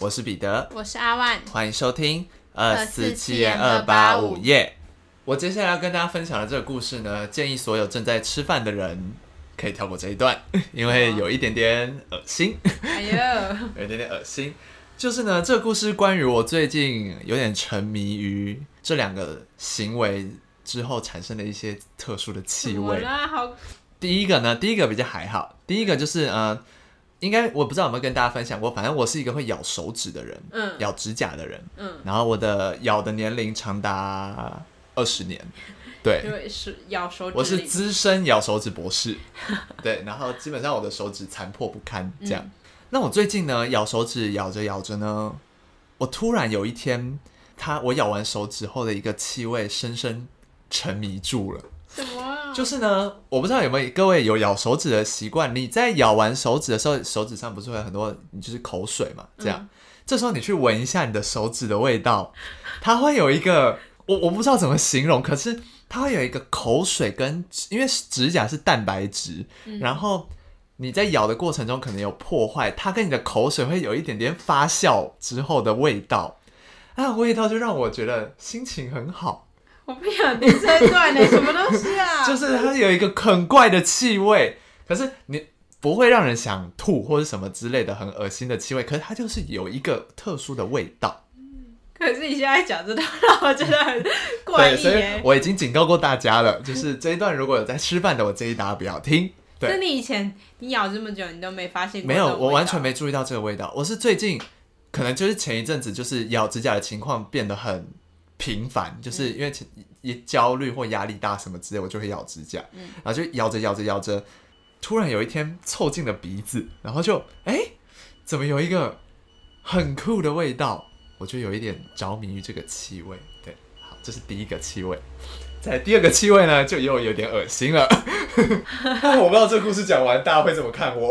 我是彼得，我是阿万，欢迎收听二四七二八五夜。我接下来要跟大家分享的这个故事呢，建议所有正在吃饭的人可以跳过这一段，因为有一点点恶心。哎呦，有一点点恶心。就是呢，这个故事关于我最近有点沉迷于这两个行为之后产生的一些特殊的气味。第一个呢，第一个比较还好，第一个就是呃。应该我不知道有没有跟大家分享过，反正我是一个会咬手指的人，嗯，咬指甲的人，嗯，然后我的咬的年龄长达二十年，对，因为是咬手指，我是资深咬手指博士，对，然后基本上我的手指残破不堪，这样。嗯、那我最近呢，咬手指咬着咬着呢，我突然有一天，他我咬完手指后的一个气味深深沉迷住了。什么、啊？就是呢，我不知道有没有各位有咬手指的习惯。你在咬完手指的时候，手指上不是会有很多，你就是口水嘛？这样，嗯、这时候你去闻一下你的手指的味道，它会有一个，我我不知道怎么形容，可是它会有一个口水跟，因为指甲是蛋白质，嗯、然后你在咬的过程中可能有破坏，它跟你的口水会有一点点发酵之后的味道，那味道就让我觉得心情很好。我不想听这一段呢，什么东西啊？就是它有一个很怪的气味，可是你不会让人想吐或者什么之类的很恶心的气味，可是它就是有一个特殊的味道。可是你现在讲这段让我觉得很怪异。对，所以我已经警告过大家了，就是这一段如果有在吃饭的，我建议大家不要听。对，是你以前你咬这么久，你都没发现过？没有，我完全没注意到这个味道。我是最近可能就是前一阵子，就是咬指甲的情况变得很。频繁，就是因为一焦虑或压力大什么之类，我就会咬指甲，嗯、然后就咬着咬着咬着，突然有一天凑近了鼻子，然后就哎、欸，怎么有一个很酷的味道？我就有一点着迷于这个气味。对，好，这是第一个气味。在第二个气味呢，就又有点恶心了。我不知道这个故事讲完大家会怎么看我。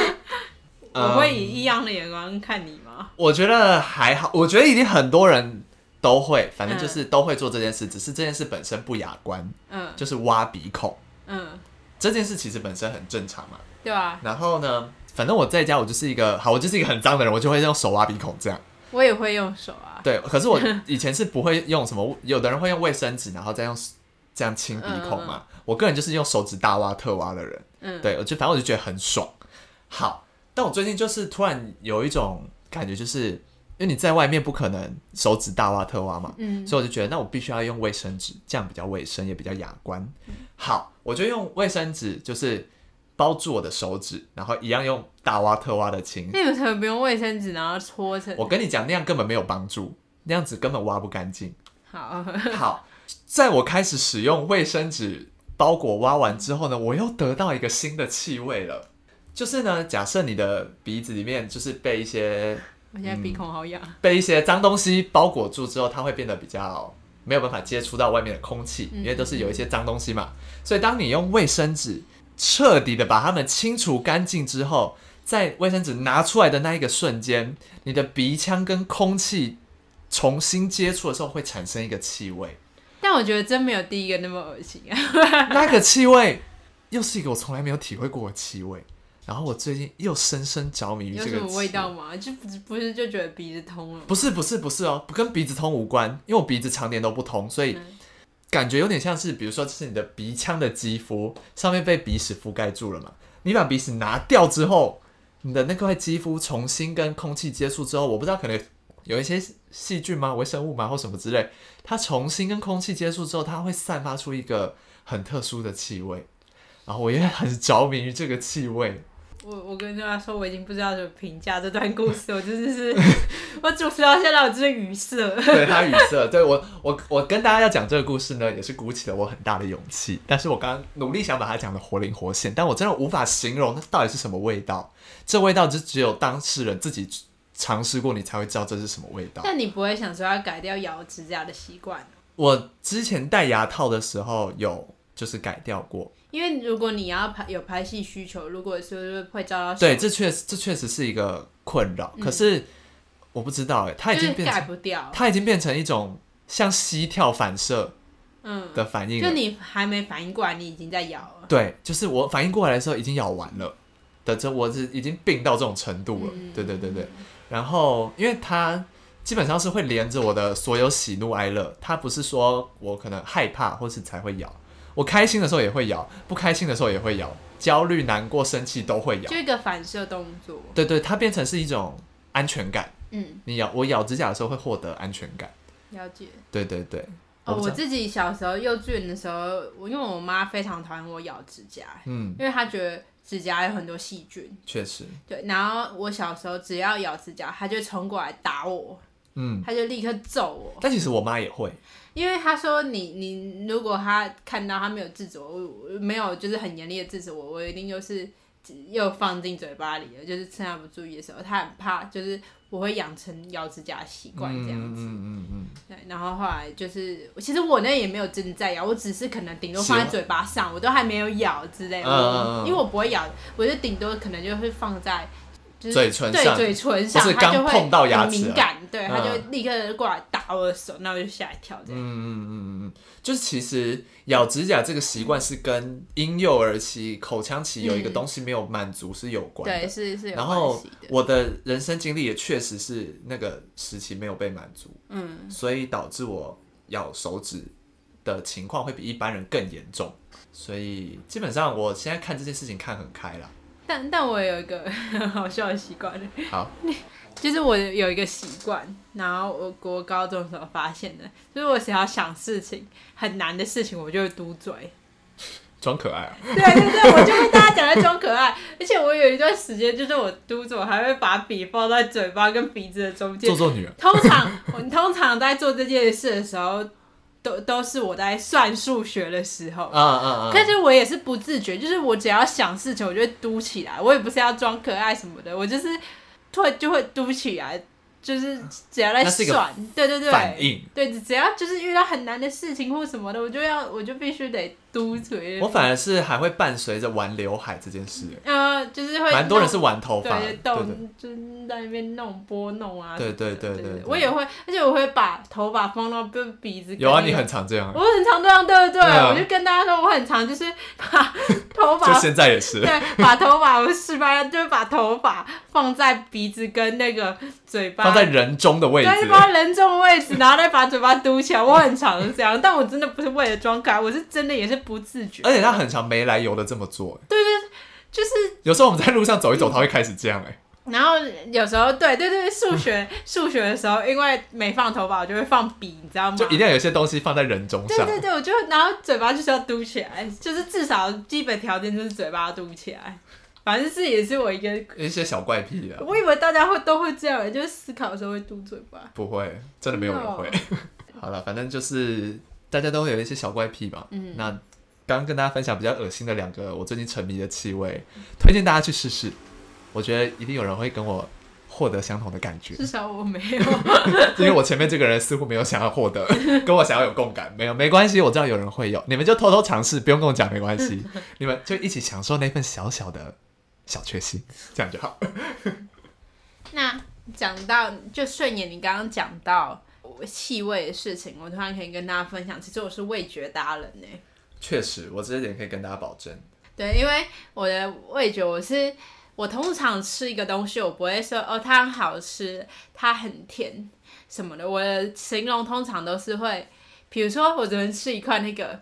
我会以异样的眼光看你吗？我觉得还好，我觉得已经很多人。都会，反正就是都会做这件事，嗯、只是这件事本身不雅观。嗯，就是挖鼻孔。嗯，这件事其实本身很正常嘛。对啊。然后呢，反正我在家，我就是一个好，我就是一个很脏的人，我就会用手挖鼻孔这样。我也会用手啊。对，可是我 以前是不会用什么，有的人会用卫生纸，然后再用这样清鼻孔嘛。嗯、我个人就是用手指大挖特挖的人。嗯，对，我就反正我就觉得很爽。好，但我最近就是突然有一种感觉，就是。因为你在外面不可能手指大挖特挖嘛，嗯，所以我就觉得那我必须要用卫生纸，这样比较卫生也比较雅观。嗯、好，我就用卫生纸就是包住我的手指，然后一样用大挖特挖的清。那有什么不用卫生纸，然后搓成？我跟你讲，那样根本没有帮助，那样子根本挖不干净。好，好，在我开始使用卫生纸包裹挖完之后呢，我又得到一个新的气味了，就是呢，假设你的鼻子里面就是被一些。我现在鼻孔好痒，嗯，被一些脏东西包裹住之后，它会变得比较没有办法接触到外面的空气，因为都是有一些脏东西嘛。所以当你用卫生纸彻底的把它们清除干净之后，在卫生纸拿出来的那一个瞬间，你的鼻腔跟空气重新接触的时候，会产生一个气味。但我觉得真没有第一个那么恶心啊！那个气味又是一个我从来没有体会过的气味。然后我最近又深深着迷于这个。有什么味道吗？就不是不是就觉得鼻子通了？不是不是不是哦，不跟鼻子通无关，因为我鼻子常年都不通，所以感觉有点像是，比如说这是你的鼻腔的肌肤上面被鼻屎覆盖住了嘛，你把鼻屎拿掉之后，你的那块肌肤重新跟空气接触之后，我不知道可能有一些细菌吗、微生物吗或什么之类，它重新跟空气接触之后，它会散发出一个很特殊的气味，然后我也很着迷于这个气味。我我跟大家说，我已经不知道怎么评价这段故事，我真的是，我主持到现在我真的语塞。对，他语塞，对，我我我跟大家要讲这个故事呢，也是鼓起了我很大的勇气。但是我刚刚努力想把它讲的活灵活现，但我真的无法形容它到底是什么味道。这味道就只有当事人自己尝试过，你才会知道这是什么味道。但你不会想说要改掉咬指甲的习惯？我之前戴牙套的时候有。就是改掉过，因为如果你要拍有拍戏需求，如果是会遭到对，这确实这确实是一个困扰。嗯、可是我不知道哎，它已经变不掉，它已经变成一种像膝跳反射嗯。的反应、嗯，就你还没反应过来，你已经在咬了。对，就是我反应过来的时候已经咬完了的，这我是已经病到这种程度了。嗯、对对对对，然后因为它基本上是会连着我的所有喜怒哀乐，它不是说我可能害怕或是才会咬，我开心的时候也会咬，不开心的时候也会咬，焦虑、难过、生气都会咬，就一个反射动作。对对，它变成是一种安全感。嗯，你咬我咬指甲的时候会获得安全感。了解。对对对。哦，我自己小时候幼稚园的时候，我因为我妈非常讨厌我咬指甲，嗯，因为她觉得指甲有很多细菌。确实。对，然后我小时候只要咬指甲，她就冲过来打我，嗯，她就立刻揍我。但其实我妈也会，因为他说你你如果他看到他没有制止我，没有就是很严厉的制止我，我一定就是又放进嘴巴里了，就是趁他不注意的时候，他很怕就是。我会养成咬指甲的习惯，这样子。嗯嗯嗯，嗯对，然后后来就是，其实我那也没有真的在咬，我只是可能顶多放在嘴巴上，我都还没有咬之类的。嗯、因为我不会咬，我就顶多可能就会放在。就是、嘴唇上，对嘴唇上，是刚碰到牙齿，很敏感，对，他就立刻过来打我的手，那、嗯、我就吓一跳，这样。嗯嗯嗯嗯嗯，就是其实咬指甲这个习惯是跟婴幼儿期、口腔期有一个东西没有满足是有关的，对，是是有关系的。然后我的人生经历也确实是那个时期没有被满足，嗯，所以导致我咬手指的情况会比一般人更严重，所以基本上我现在看这件事情看很开了。但但我有一个很 好笑的习惯，好，就是我有一个习惯，然后我国高中的时候发现的，就是我只要想事情很难的事情，我就会嘟嘴，装可爱啊。对对对，我就跟大家讲在装可爱，而且我有一段时间，就是我嘟嘴，我还会把笔放在嘴巴跟鼻子的中间。做做女人。通常我通常在做这件事的时候。都都是我在算数学的时候，嗯嗯嗯，可是我也是不自觉，就是我只要想事情，我就会嘟起来，我也不是要装可爱什么的，我就是突然就会嘟起来。就是只要在算，对对对，反应，对，只要就是遇到很难的事情或什么的，我就要我就必须得嘟嘴。我反而是还会伴随着玩刘海这件事，呃，就是会蛮多人是玩头发，对，动，就是在那边弄拨弄啊，对对对对，我也会，而且我会把头发放到鼻鼻子。有啊，你很常这样，我很常这样，对对对，我就跟大家说我很常，就是把头发，就现在也是，对，把头发我示范，就是把头发放在鼻子跟那个嘴巴。放在人中的位置，对，放在人中的位置，然后再把嘴巴嘟起来。我很常这样，但我真的不是为了装可爱，我是真的也是不自觉。而且他很常没来由的这么做。对对，就是有时候我们在路上走一走，他会开始这样哎。然后有时候，对对对，数学数学的时候，因为没放头发，我就会放笔，你知道吗？就一定要有些东西放在人中上。对对对，我就然后嘴巴就是要嘟起来，就是至少基本条件就是嘴巴嘟起来。反正是也是我一个 一些小怪癖啊。我以为大家会都会这样，就是思考的时候会嘟嘴巴。不会，真的没有人会。好了，反正就是大家都会有一些小怪癖吧。嗯。那刚刚跟大家分享比较恶心的两个我最近沉迷的气味，推荐大家去试试。我觉得一定有人会跟我获得相同的感觉。至少我没有，因为我前面这个人似乎没有想要获得，跟我想要有共感，没有，没关系。我知道有人会有，你们就偷偷尝试，不用跟我讲，没关系。你们就一起享受那份小小的。小确幸，这样就好。那讲到就顺眼，你刚刚讲到气味的事情，我突然可以跟大家分享，其实我是味觉达人呢。确实，我这一点可以跟大家保证。对，因为我的味觉，我是我通常吃一个东西，我不会说哦，它很好吃，它很甜什么的。我的形容通常都是会，比如说我昨天吃一块那个。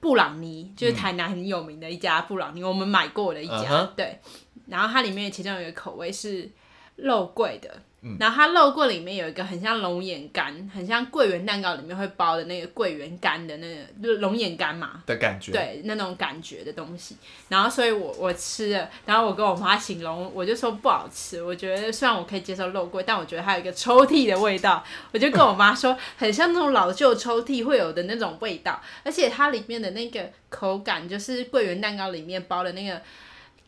布朗尼就是台南很有名的一家布朗尼，嗯、我们买过的一家，uh huh. 对。然后它里面其中有一个口味是肉桂的。嗯、然后它肉桂里面有一个很像龙眼干，很像桂圆蛋糕里面会包的那个桂圆干的那个龙眼干嘛的感觉，对，那种感觉的东西。然后所以我我吃了，然后我跟我妈形容，我就说不好吃。我觉得虽然我可以接受肉桂，但我觉得它有一个抽屉的味道。我就跟我妈说，很像那种老旧抽屉会有的那种味道，而且它里面的那个口感，就是桂圆蛋糕里面包的那个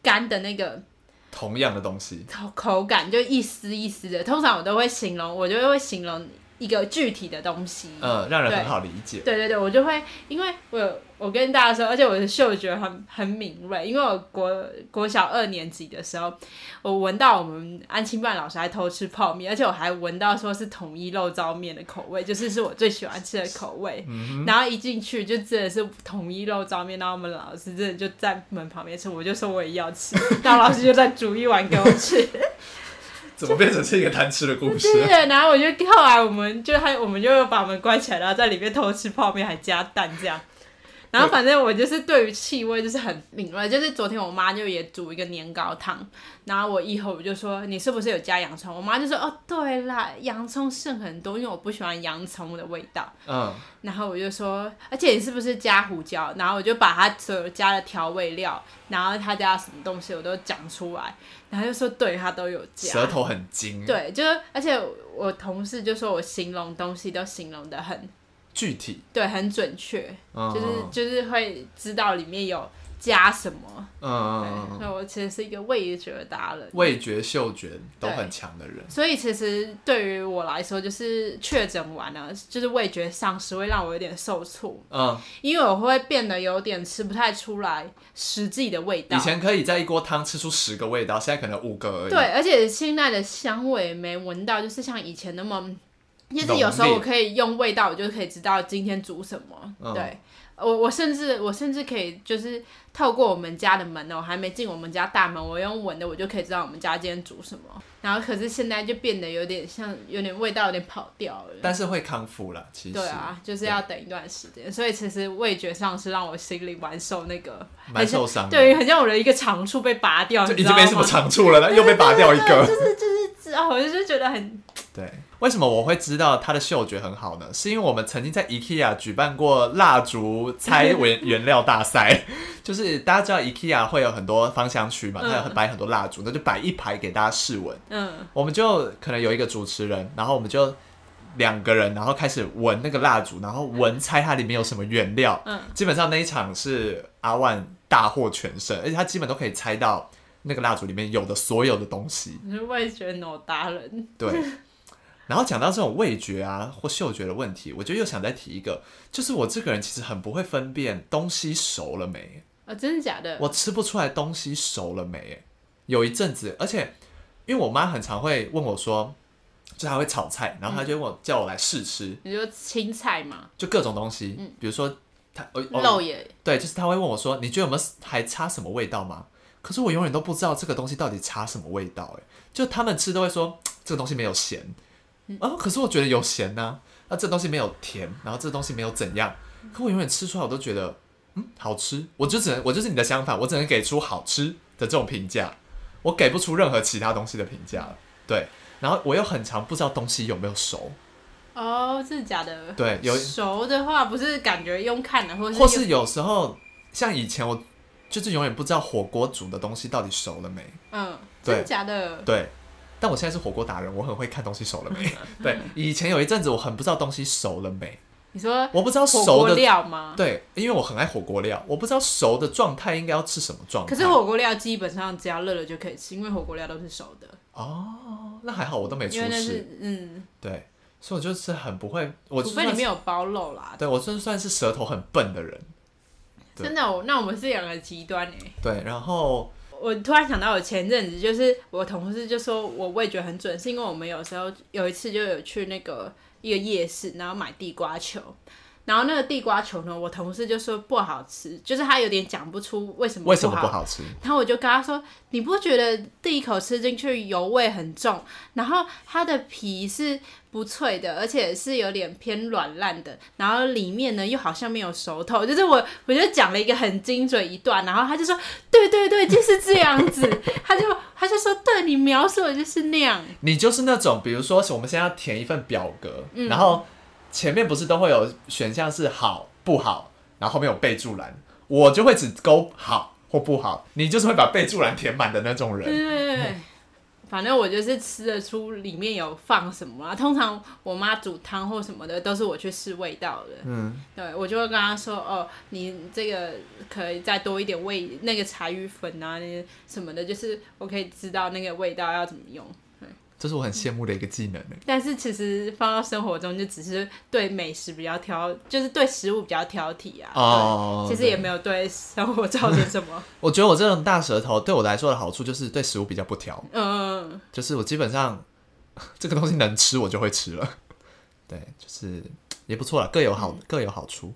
干的那个。同样的东西，口口感就一丝一丝的。通常我都会形容，我就会形容一个具体的东西，嗯，让人很好理解。对对对，我就会，因为我有。我跟大家说，而且我的嗅觉很很敏锐，因为我国国小二年级的时候，我闻到我们安亲班老师还偷吃泡面，而且我还闻到说是统一肉燥面的口味，就是是我最喜欢吃的口味。嗯、然后一进去就真的是统一肉燥面，然后我们老师真的就在门旁边吃，我就说我也要吃，然后老师就再煮一碗给我吃。怎么变成是一个贪吃的故事？对，然后我就后来我们就还我们就把门关起来，然后在里面偷吃泡面，还加蛋这样。然后反正我就是对于气味就是很敏锐，就是昨天我妈就也煮一个年糕汤，然后我一喝我就说，你是不是有加洋葱？我妈就说哦对啦，洋葱剩很多，因为我不喜欢洋葱的味道。嗯。然后我就说，而且你是不是加胡椒？然后我就把它所有加的调味料，然后他加什么东西我都讲出来，然后就说对，他都有加。舌头很精。对，就是而且我同事就说我形容东西都形容的很。具体对，很准确，嗯、就是就是会知道里面有加什么。嗯，所以我其实是一个味觉达人，味觉嗅觉都很强的人。所以其实对于我来说，就是确诊完了，就是味觉丧失会让我有点受挫。嗯，因为我会变得有点吃不太出来实际的味道。以前可以在一锅汤吃出十个味道，现在可能五个而已。对，而且现在的香味没闻到，就是像以前那么。其实有时候我可以用味道，我就可以知道今天煮什么。嗯、对，我我甚至我甚至可以就是透过我们家的门呢，我还没进我们家大门，我用闻的我就可以知道我们家今天煮什么。然后可是现在就变得有点像，有点味道有点跑掉了。但是会康复了，其实。对啊，就是要等一段时间。所以其实味觉上是让我心里蛮受那个，蛮受伤。对，很像我的一个长处被拔掉，就已经没什么长处了，又被拔掉一个。就是就是，哦，我就是觉得很对。为什么我会知道他的嗅觉很好呢？是因为我们曾经在 IKEA 举办过蜡烛猜原原料大赛，就是大家知道 IKEA 会有很多芳香区嘛，它有摆很多蜡烛，那就摆一排给大家试闻。嗯，我们就可能有一个主持人，然后我们就两个人，然后开始闻那个蜡烛，然后闻猜它里面有什么原料。嗯，基本上那一场是阿万大获全胜，而且他基本都可以猜到那个蜡烛里面有的所有的东西。你是味觉脑达人。对。然后讲到这种味觉啊或嗅觉的问题，我就又想再提一个，就是我这个人其实很不会分辨东西熟了没。啊，真的假的？我吃不出来东西熟了没。有一阵子，而且因为我妈很常会问我说，就她会炒菜，然后她就问我、嗯、叫我来试吃。你说青菜嘛？就各种东西，嗯、比如说她肉也对，就是她会问我说，你觉得有没有还差什么味道吗？可是我永远都不知道这个东西到底差什么味道。哎，就他们吃都会说这个东西没有咸。啊！可是我觉得有咸呐、啊，那、啊、这东西没有甜，然后这东西没有怎样，可我永远吃出来我都觉得，嗯，好吃。我就只能，我就是你的相反，我只能给出好吃的这种评价，我给不出任何其他东西的评价了。对，然后我又很常不知道东西有没有熟。哦，真的假的？对，有熟的话不是感觉用看的，或是或是有时候像以前我就是永远不知道火锅煮的东西到底熟了没。嗯，真的假的？对。但我现在是火锅达人，我很会看东西熟了没。对，以前有一阵子我很不知道东西熟了没。你说我不知道熟的料吗？对，因为我很爱火锅料，我不知道熟的状态应该要吃什么状态。可是火锅料基本上只要热了就可以吃，因为火锅料都是熟的。哦，那还好，我都没出事。嗯，对，所以我就是很不会，我除非里面有包肉啦。对，我算算是舌头很笨的人。真的，那我们是两个极端哎。对，然后。我突然想到，我前阵子就是我同事就说我味觉很准，是因为我们有时候有一次就有去那个一个夜市，然后买地瓜球。然后那个地瓜球呢，我同事就说不好吃，就是他有点讲不出为什么不好，为什么不好吃。然后我就跟他说：“你不觉得第一口吃进去油味很重，然后它的皮是不脆的，而且是有点偏软烂的，然后里面呢又好像没有熟透。”就是我我就讲了一个很精准一段，然后他就说：“对对对，就是这样子。”他就他就说：“对，你描述的就是那样。”你就是那种，比如说我们现在要填一份表格，嗯、然后。前面不是都会有选项是好不好，然后后面有备注栏，我就会只勾好或不好，你就是会把备注栏填满的那种人。对对对，嗯、反正我就是吃得出里面有放什么啊。通常我妈煮汤或什么的，都是我去试味道的。嗯，对，我就会跟她说，哦，你这个可以再多一点味，那个柴鱼粉啊，那些什么的，就是我可以知道那个味道要怎么用。这是我很羡慕的一个技能。但是其实放到生活中，就只是对美食比较挑，就是对食物比较挑剔啊。哦，其实也没有对生活造成什么。我觉得我这种大舌头对我来说的好处就是对食物比较不挑。嗯，就是我基本上这个东西能吃，我就会吃了。对，就是也不错了，各有好各有好处。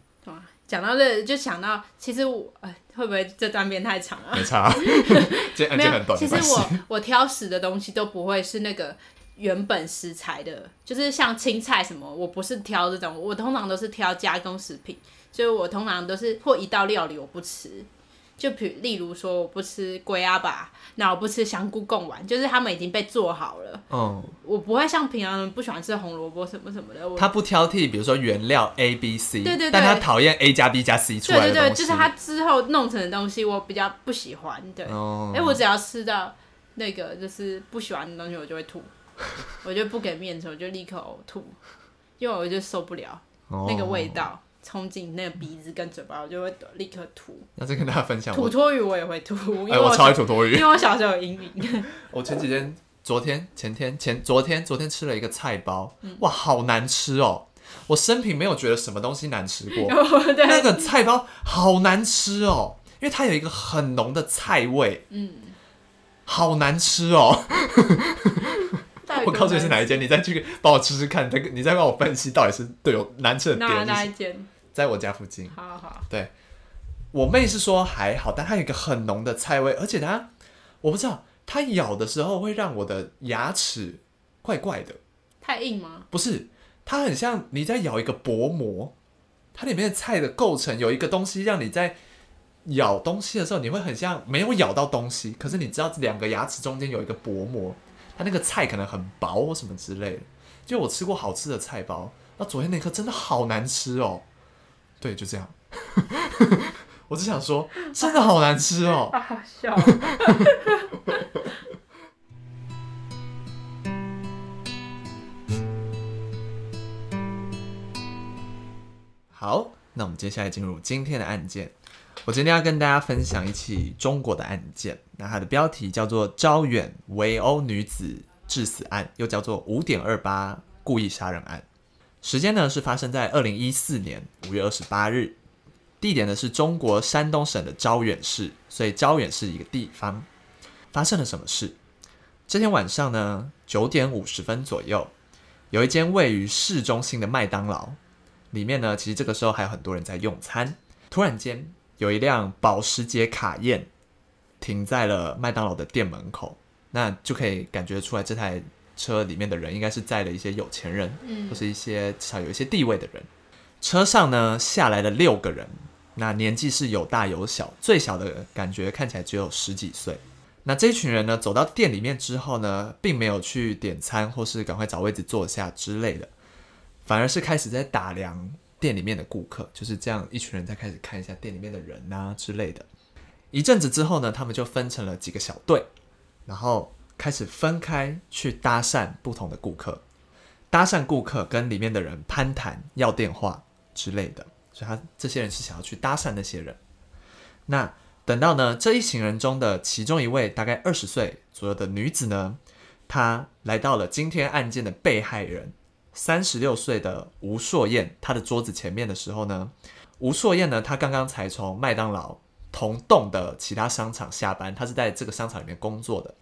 讲到这就想到，其实我哎，会不会这段变太长啊？没差，这案件很短。其实我我挑食的东西都不会是那个原本食材的，就是像青菜什么，我不是挑这种，我通常都是挑加工食品，所以我通常都是或一道料理我不吃。就比例如说，我不吃龟啊吧，那我不吃香菇贡丸，就是他们已经被做好了。嗯，我不会像平常人不喜欢吃红萝卜什么什么的。他不挑剔，比如说原料 A、B、C，对对对，但他讨厌 A 加 B 加 C 出来的。对对对，就是他之后弄成的东西，我比较不喜欢。对，哎、嗯欸，我只要吃到那个就是不喜欢的东西，我就会吐，我就不给面子，我就立刻呕吐，因为我就受不了 那个味道。冲进那个鼻子跟嘴巴，我就会立刻吐。那再跟大家分享，吐托鱼我也会吐，因为我超爱吐托鱼，因为我小时候有阴影。我前几天、昨天、前天、前昨天、昨天吃了一个菜包，哇，好难吃哦！我生平没有觉得什么东西难吃过，那个菜包好难吃哦，因为它有一个很浓的菜味，嗯，好难吃哦。我告诉你是哪一间，你再去帮我吃吃看，再你再帮我分析到底是对有难吃的点。哪哪一间？在我家附近，好好。对，我妹是说还好，但它有一个很浓的菜味，而且它，我不知道，它咬的时候会让我的牙齿怪怪的。太硬吗？不是，它很像你在咬一个薄膜，它里面的菜的构成有一个东西，让你在咬东西的时候，你会很像没有咬到东西，可是你知道两个牙齿中间有一个薄膜，它那个菜可能很薄或什么之类的。就我吃过好吃的菜包，那昨天那颗真的好难吃哦。对，就这样。我只想说，真的好难吃哦。好 好笑。好，那我们接下来进入今天的案件。我今天要跟大家分享一起中国的案件，那它的标题叫做“招远围殴女子致死案”，又叫做“五点二八故意杀人案”。时间呢是发生在二零一四年五月二十八日，地点呢是中国山东省的招远市，所以招远是一个地方。发生了什么事？这天晚上呢九点五十分左右，有一间位于市中心的麦当劳，里面呢其实这个时候还有很多人在用餐。突然间有一辆保时捷卡宴停在了麦当劳的店门口，那就可以感觉出来这台。车里面的人应该是载了一些有钱人，嗯，或是一些至少有一些地位的人。车上呢下来了六个人，那年纪是有大有小，最小的感觉看起来只有十几岁。那这群人呢走到店里面之后呢，并没有去点餐或是赶快找位置坐下之类的，反而是开始在打量店里面的顾客，就是这样一群人在开始看一下店里面的人啊之类的。一阵子之后呢，他们就分成了几个小队，然后。开始分开去搭讪不同的顾客，搭讪顾客跟里面的人攀谈、要电话之类的，所以他这些人是想要去搭讪那些人。那等到呢这一行人中的其中一位大概二十岁左右的女子呢，她来到了今天案件的被害人三十六岁的吴硕燕她的桌子前面的时候呢，吴硕燕呢她刚刚才从麦当劳同栋的其他商场下班，她是在这个商场里面工作的。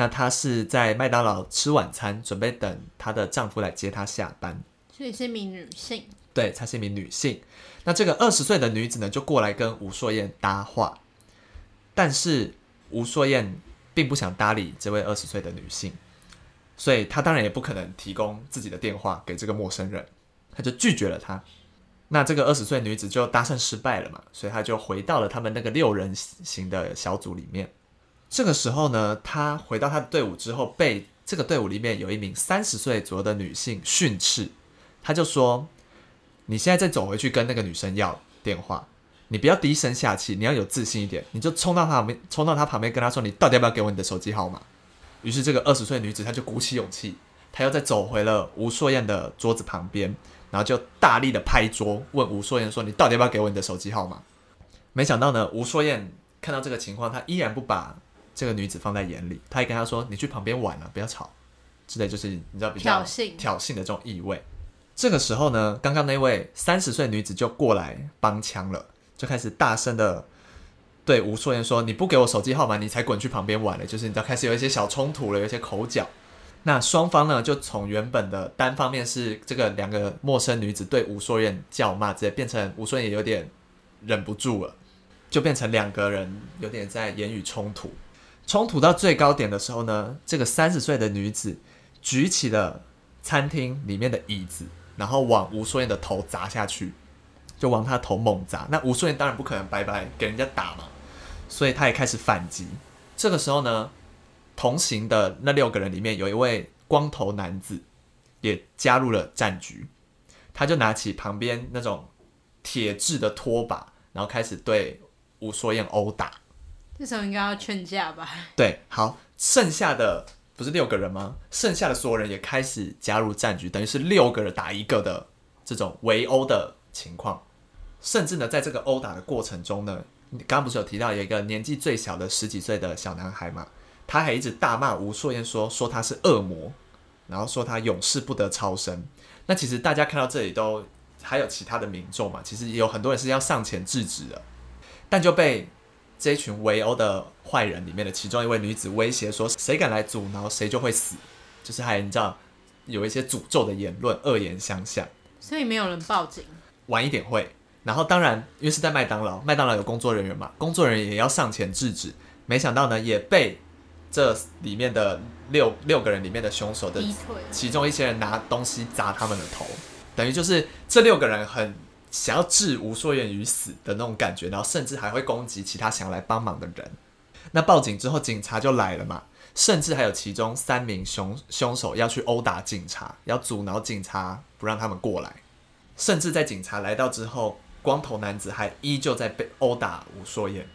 那她是在麦当劳吃晚餐，准备等她的丈夫来接她下班。所以是一名女性。对，她是一名女性。那这个二十岁的女子呢，就过来跟吴硕燕搭话，但是吴硕燕并不想搭理这位二十岁的女性，所以她当然也不可能提供自己的电话给这个陌生人，她就拒绝了她。那这个二十岁女子就搭讪失败了嘛，所以她就回到了他们那个六人行的小组里面。这个时候呢，他回到他的队伍之后，被这个队伍里面有一名三十岁左右的女性训斥。他就说：“你现在再走回去跟那个女生要电话，你不要低声下气，你要有自信一点。你就冲到他旁边，冲到他旁边跟他说：‘你到底要不要给我你的手机号码？’于是这个二十岁女子她就鼓起勇气，她又再走回了吴硕燕的桌子旁边，然后就大力的拍桌，问吴硕燕说：‘你到底要不要给我你的手机号码？’没想到呢，吴硕燕看到这个情况，她依然不把。这个女子放在眼里，他也跟她说：“你去旁边玩了，啊，不要吵。”之类就是你知道比较挑衅挑衅的这种意味。这个时候呢，刚刚那位三十岁女子就过来帮腔了，就开始大声的对吴硕燕说：“你不给我手机号码，你才滚去旁边玩了。”就是你知道开始有一些小冲突了，有一些口角。那双方呢，就从原本的单方面是这个两个陌生女子对吴硕燕叫骂，直接变成吴硕燕也有点忍不住了，就变成两个人有点在言语冲突。冲突到最高点的时候呢，这个三十岁的女子举起了餐厅里面的椅子，然后往吴硕彦的头砸下去，就往他头猛砸。那吴硕彦当然不可能白白给人家打嘛，所以他也开始反击。这个时候呢，同行的那六个人里面有一位光头男子也加入了战局，他就拿起旁边那种铁制的拖把，然后开始对吴硕彦殴打。这时候应该要劝架吧？对，好，剩下的不是六个人吗？剩下的所有人也开始加入战局，等于是六个人打一个的这种围殴的情况。甚至呢，在这个殴打的过程中呢，你刚刚不是有提到有一个年纪最小的十几岁的小男孩嘛？他还一直大骂吴硕彦说说他是恶魔，然后说他永世不得超生。那其实大家看到这里都还有其他的民众嘛？其实也有很多人是要上前制止的，但就被。这一群围殴的坏人里面的其中一位女子威胁说：“谁敢来阻挠，谁就会死。”就是还你知道有一些诅咒的言论，恶言相向。所以没有人报警。晚一点会。然后当然，因为是在麦当劳，麦当劳有工作人员嘛，工作人员也要上前制止。没想到呢，也被这里面的六六个人里面的凶手的其中一些人拿东西砸他们的头，等于就是这六个人很。想要置吴硕彦于死的那种感觉，然后甚至还会攻击其他想要来帮忙的人。那报警之后，警察就来了嘛，甚至还有其中三名凶凶手要去殴打警察，要阻挠警察不让他们过来。甚至在警察来到之后，光头男子还依旧在被殴打吴硕彦，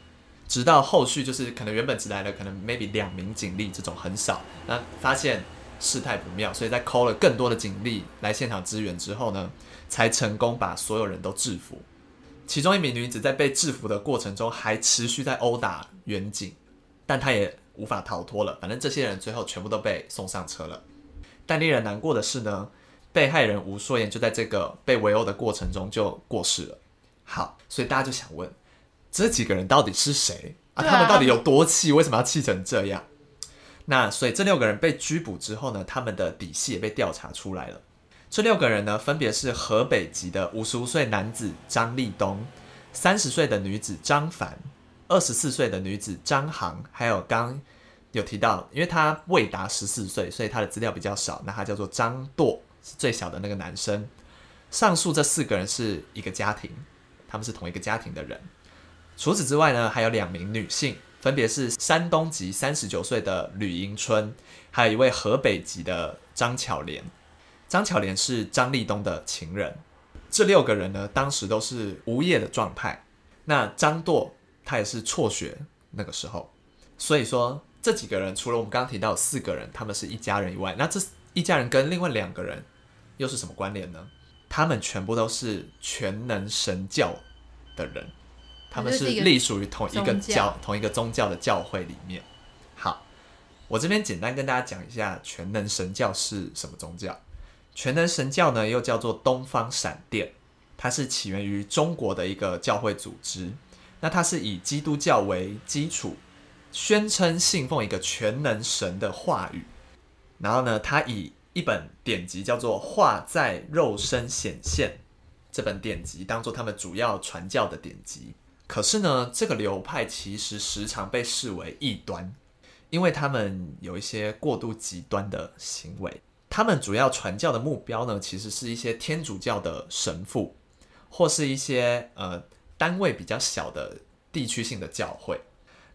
直到后续就是可能原本只来了可能 maybe 两名警力这种很少，那发现事态不妙，所以在扣了更多的警力来现场支援之后呢，才成功把所有人都制服，其中一名女子在被制服的过程中还持续在殴打远景，但她也无法逃脱了。反正这些人最后全部都被送上车了。但令人难过的是呢，被害人吴硕言就在这个被围殴的过程中就过世了。好，所以大家就想问，这几个人到底是谁啊？他们到底有多气？为什么要气成这样？那所以这六个人被拘捕之后呢，他们的底细也被调查出来了。这六个人呢，分别是河北籍的五十五岁男子张立东，三十岁的女子张凡，二十四岁的女子张航，还有刚有提到，因为他未达十四岁，所以他的资料比较少。那他叫做张舵，是最小的那个男生。上述这四个人是一个家庭，他们是同一个家庭的人。除此之外呢，还有两名女性，分别是山东籍三十九岁的吕迎春，还有一位河北籍的张巧莲。张巧莲是张立东的情人，这六个人呢，当时都是无业的状态。那张舵他也是辍学那个时候，所以说这几个人除了我们刚刚提到四个人，他们是一家人以外，那这一家人跟另外两个人又是什么关联呢？他们全部都是全能神教的人，他们是隶属于同一个教、同一个宗教的教会里面。好，我这边简单跟大家讲一下全能神教是什么宗教。全能神教呢，又叫做东方闪电，它是起源于中国的一个教会组织。那它是以基督教为基础，宣称信奉一个全能神的话语。然后呢，它以一本典籍叫做《化在肉身显现》这本典籍当做他们主要传教的典籍。可是呢，这个流派其实时常被视为异端，因为他们有一些过度极端的行为。他们主要传教的目标呢，其实是一些天主教的神父，或是一些呃单位比较小的地区性的教会。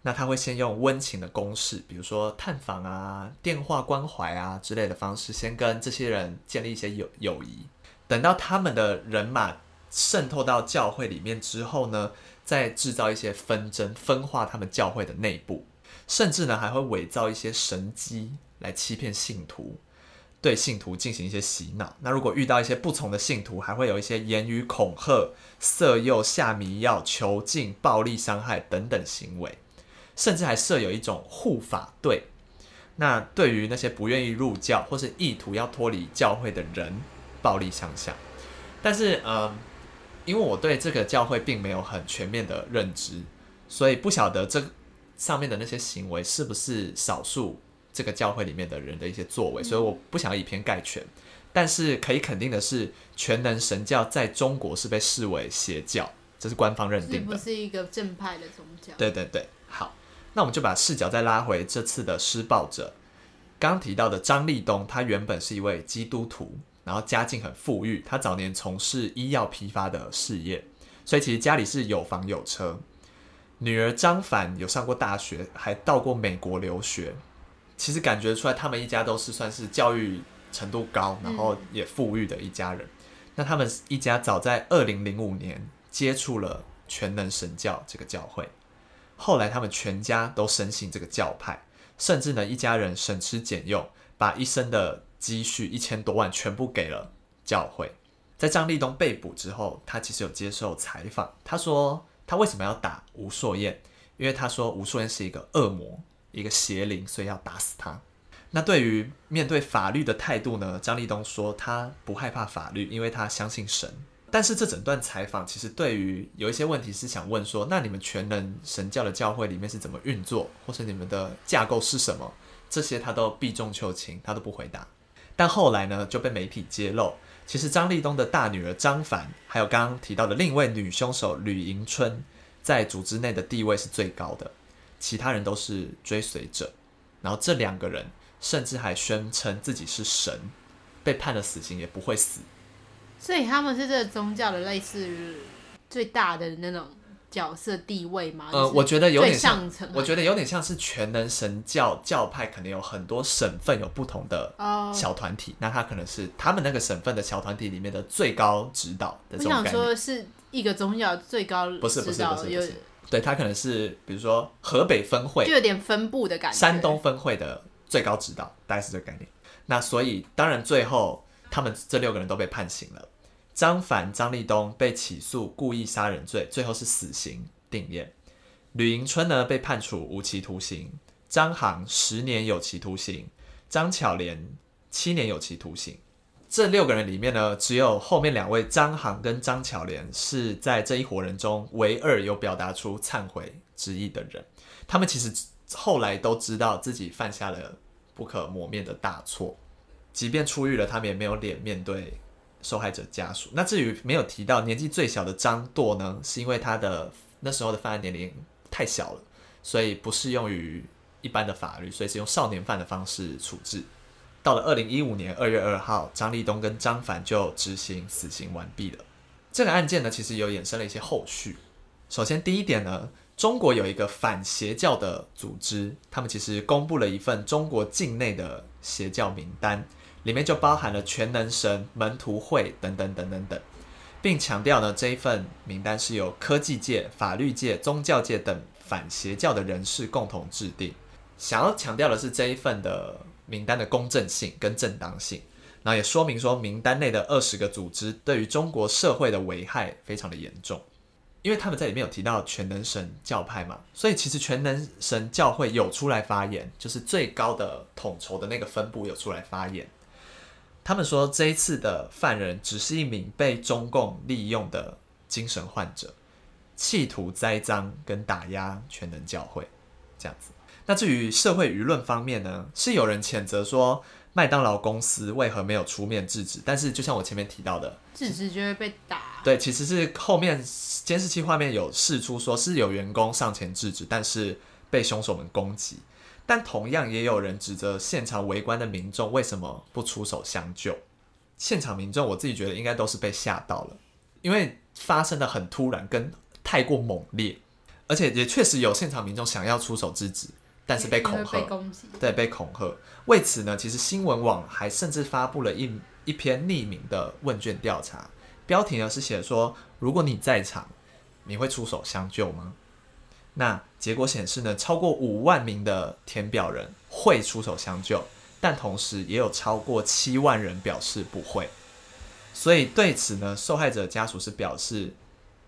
那他会先用温情的攻势，比如说探访啊、电话关怀啊之类的方式，先跟这些人建立一些友友谊。等到他们的人马渗透到教会里面之后呢，再制造一些纷争，分化他们教会的内部，甚至呢还会伪造一些神迹来欺骗信徒。对信徒进行一些洗脑。那如果遇到一些不从的信徒，还会有一些言语恐吓、色诱、下迷药、囚禁、暴力伤害等等行为，甚至还设有一种护法队。那对于那些不愿意入教或是意图要脱离教会的人，暴力相向。但是，呃，因为我对这个教会并没有很全面的认知，所以不晓得这上面的那些行为是不是少数。这个教会里面的人的一些作为，所以我不想要以偏概全。但是可以肯定的是，全能神教在中国是被视为邪教，这是官方认定的，是不是一个正派的宗教。对对对，好，那我们就把视角再拉回这次的施暴者。刚提到的张立东，他原本是一位基督徒，然后家境很富裕，他早年从事医药批发的事业，所以其实家里是有房有车。女儿张凡有上过大学，还到过美国留学。其实感觉出来，他们一家都是算是教育程度高，然后也富裕的一家人。嗯、那他们一家早在二零零五年接触了全能神教这个教会，后来他们全家都深信这个教派。甚至呢，一家人省吃俭用，把一生的积蓄一千多万全部给了教会。在张立东被捕之后，他其实有接受采访，他说他为什么要打吴硕燕？因为他说吴硕燕是一个恶魔，一个邪灵，所以要打死他。那对于面对法律的态度呢？张立东说他不害怕法律，因为他相信神。但是这整段采访其实对于有一些问题是想问说，那你们全能神教的教会里面是怎么运作，或是你们的架构是什么？这些他都避重就轻，他都不回答。但后来呢，就被媒体揭露，其实张立东的大女儿张凡，还有刚刚提到的另一位女凶手吕迎春，在组织内的地位是最高的，其他人都是追随者。然后这两个人甚至还宣称自己是神，被判了死刑也不会死。所以他们是这个宗教的类似于最大的那种角色地位吗？呃，我觉得有点像，像我觉得有点像是全能神教教派，可能有很多省份有不同的小团体，哦、那他可能是他们那个省份的小团体里面的最高指导的这种感觉。我想说是一个宗教最高不是不是不是，不是对他可能是比如说河北分会就有点分布的感觉，山东分会的最高指导大概是这个概念。那所以当然最后他们这六个人都被判刑了。张凡、张立东被起诉故意杀人罪，最后是死刑定谳。吕迎春呢，被判处无期徒刑，张航十年有期徒刑，张巧莲七年有期徒刑。这六个人里面呢，只有后面两位张航跟张巧莲是在这一伙人中唯二有表达出忏悔之意的人。他们其实后来都知道自己犯下了不可磨灭的大错，即便出狱了，他们也没有脸面对。受害者家属。那至于没有提到年纪最小的张舵呢，是因为他的那时候的犯案年龄太小了，所以不适用于一般的法律，所以是用少年犯的方式处置。到了二零一五年二月二号，张立东跟张凡就执行死刑完毕了。这个案件呢，其实有衍生了一些后续。首先第一点呢，中国有一个反邪教的组织，他们其实公布了一份中国境内的邪教名单。里面就包含了全能神、门徒会等等等等等，并强调呢，这一份名单是由科技界、法律界、宗教界等反邪教的人士共同制定。想要强调的是这一份的名单的公正性跟正当性，然后也说明说名单内的二十个组织对于中国社会的危害非常的严重，因为他们在里面有提到全能神教派嘛，所以其实全能神教会有出来发言，就是最高的统筹的那个分部有出来发言。他们说，这一次的犯人只是一名被中共利用的精神患者，企图栽赃跟打压全能教会，这样子。那至于社会舆论方面呢，是有人谴责说麦当劳公司为何没有出面制止？但是就像我前面提到的，制止就会被打。对，其实是后面监视器画面有释出，说是有员工上前制止，但是被凶手们攻击。但同样也有人指责现场围观的民众为什么不出手相救？现场民众我自己觉得应该都是被吓到了，因为发生的很突然跟太过猛烈，而且也确实有现场民众想要出手制止，但是被恐吓，对，被恐吓。为此呢，其实新闻网还甚至发布了一一篇匿名的问卷调查，标题呢是写说：如果你在场，你会出手相救吗？那结果显示呢，超过五万名的填表人会出手相救，但同时也有超过七万人表示不会。所以对此呢，受害者家属是表示，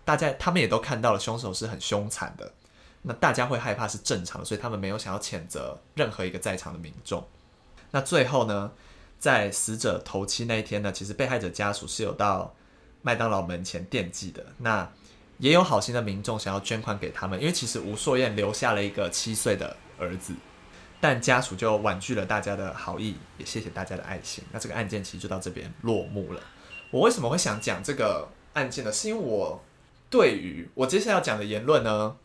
大家他们也都看到了凶手是很凶残的，那大家会害怕是正常的，所以他们没有想要谴责任何一个在场的民众。那最后呢，在死者头七那一天呢，其实被害者家属是有到麦当劳门前献祭的。那也有好心的民众想要捐款给他们，因为其实吴硕燕留下了一个七岁的儿子，但家属就婉拒了大家的好意，也谢谢大家的爱心。那这个案件其实就到这边落幕了。我为什么会想讲这个案件呢？是因为我对于我接下来要讲的言论呢，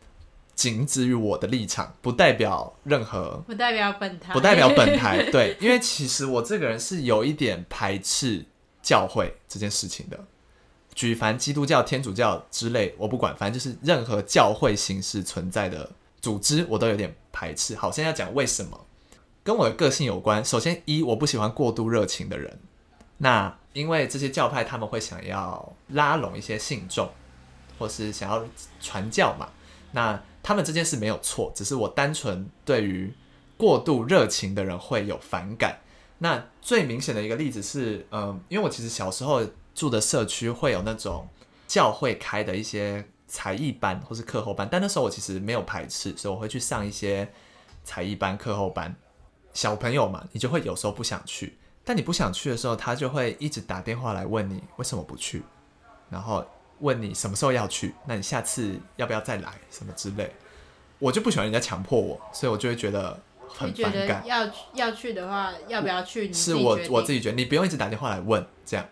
仅止于我的立场，不代表任何，不代表本台，不代表本台。对，因为其实我这个人是有一点排斥教会这件事情的。举凡基督教、天主教之类，我不管，反正就是任何教会形式存在的组织，我都有点排斥。好，现在要讲为什么，跟我的个性有关。首先，一，我不喜欢过度热情的人。那因为这些教派他们会想要拉拢一些信众，或是想要传教嘛。那他们这件事没有错，只是我单纯对于过度热情的人会有反感。那最明显的一个例子是，嗯，因为我其实小时候住的社区会有那种教会开的一些才艺班或是课后班，但那时候我其实没有排斥，所以我会去上一些才艺班、课后班。小朋友嘛，你就会有时候不想去。但你不想去的时候，他就会一直打电话来问你为什么不去，然后问你什么时候要去，那你下次要不要再来什么之类。我就不喜欢人家强迫我，所以我就会觉得很反感。要要去的话，要不要去？你是我我自己觉得，你不用一直打电话来问这样。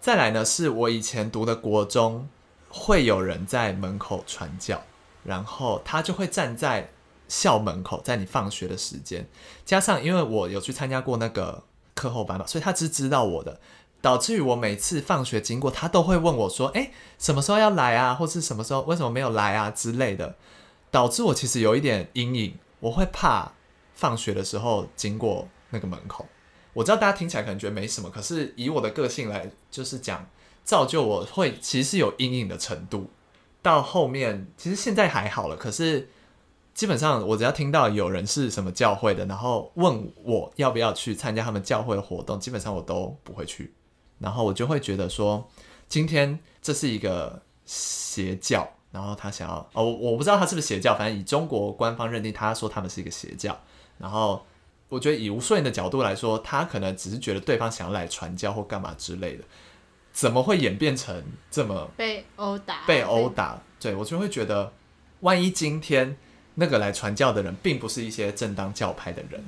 再来呢，是我以前读的国中，会有人在门口传教，然后他就会站在校门口，在你放学的时间，加上因为我有去参加过那个。课后班嘛，所以他只知道我的，导致于我每次放学经过，他都会问我说：“哎，什么时候要来啊？或是什么时候为什么没有来啊？”之类的，导致我其实有一点阴影，我会怕放学的时候经过那个门口。我知道大家听起来可能觉得没什么，可是以我的个性来就是讲，造就我会其实是有阴影的程度。到后面其实现在还好了，可是。基本上，我只要听到有人是什么教会的，然后问我要不要去参加他们教会的活动，基本上我都不会去。然后我就会觉得说，今天这是一个邪教，然后他想要哦，我不知道他是不是邪教，反正以中国官方认定，他说他们是一个邪教。然后我觉得以吴顺的角度来说，他可能只是觉得对方想要来传教或干嘛之类的，怎么会演变成这么被殴打？被殴打？对，我就会觉得，万一今天。那个来传教的人，并不是一些正当教派的人，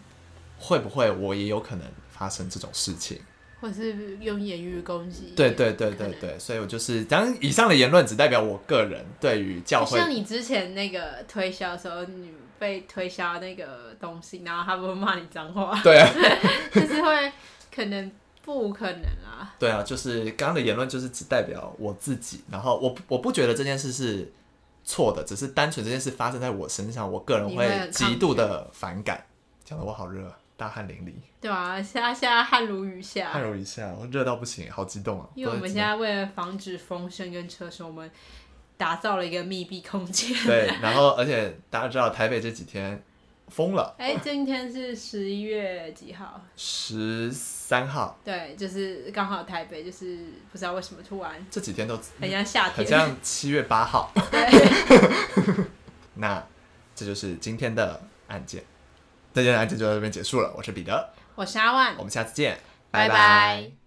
会不会我也有可能发生这种事情？或是用言语攻击？对对对对对，所以我就是，当然以上的言论只代表我个人对于教会。像你之前那个推销的时候，你被推销那个东西，然后他们会骂你脏话？对啊，就是会可能不可能啊？对啊，就是刚刚的言论就是只代表我自己，然后我我不觉得这件事是。错的，只是单纯这件事发生在我身上，我个人会极度的反感。讲的我好热，大汗淋漓。对啊，现在现在汗如雨下。汗如雨下，我热到不行，好激动啊！因为我们现在为了防止风声跟车声，我们打造了一个密闭空间。对，然后而且大家知道台北这几天。疯了！哎、欸，今天是十一月几号？十三号。对，就是刚好台北，就是不知道为什么突然这几天都很像夏天，很像七月八号。对，那这就是今天的案件，这件案件就到这边结束了。我是彼得，我是阿万，我们下次见，拜拜。拜拜。